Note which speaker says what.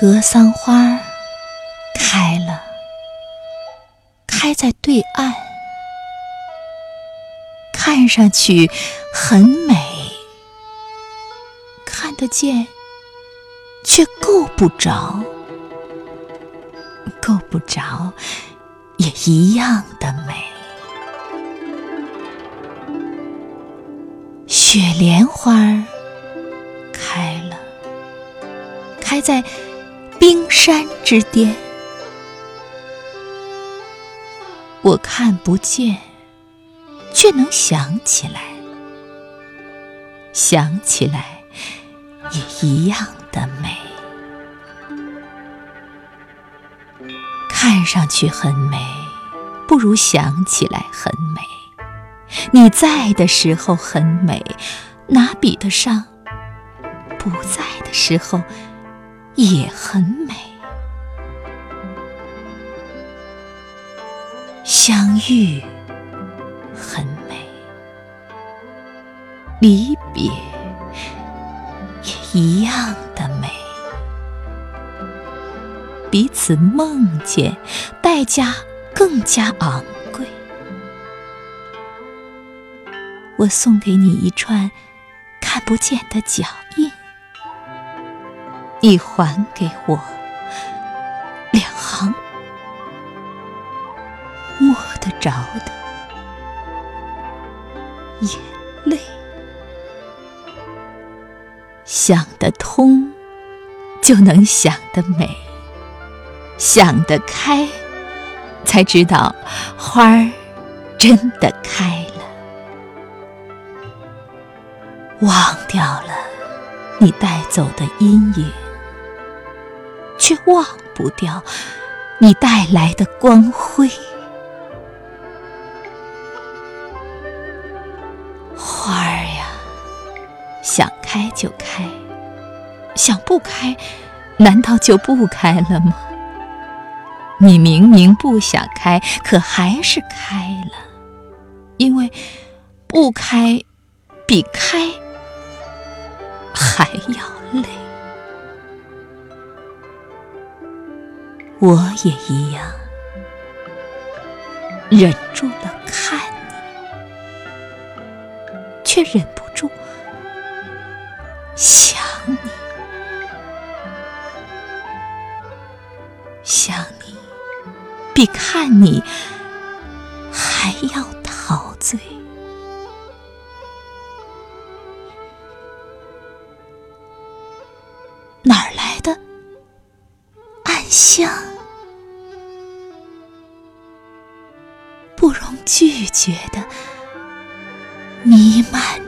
Speaker 1: 格桑花开了，开在对岸，看上去很美，看得见，却够不着，够不着，也一样的美。雪莲花开了，开在。冰山之巅，我看不见，却能想起来，想起来也一样的美。看上去很美，不如想起来很美。你在的时候很美，哪比得上不在的时候？也很美，相遇很美，离别也一样的美。彼此梦见，代价更加昂贵。我送给你一串看不见的脚印。你还给我两行摸得着的眼泪，想得通就能想得美，想得开才知道花儿真的开了，忘掉了你带走的阴影。却忘不掉你带来的光辉。花儿呀，想开就开，想不开，难道就不开了吗？你明明不想开，可还是开了，因为不开比开还要累。我也一样，忍住了看你，却忍不住想你，想你比看你还要陶醉。哪儿来的暗香？不容拒绝的弥漫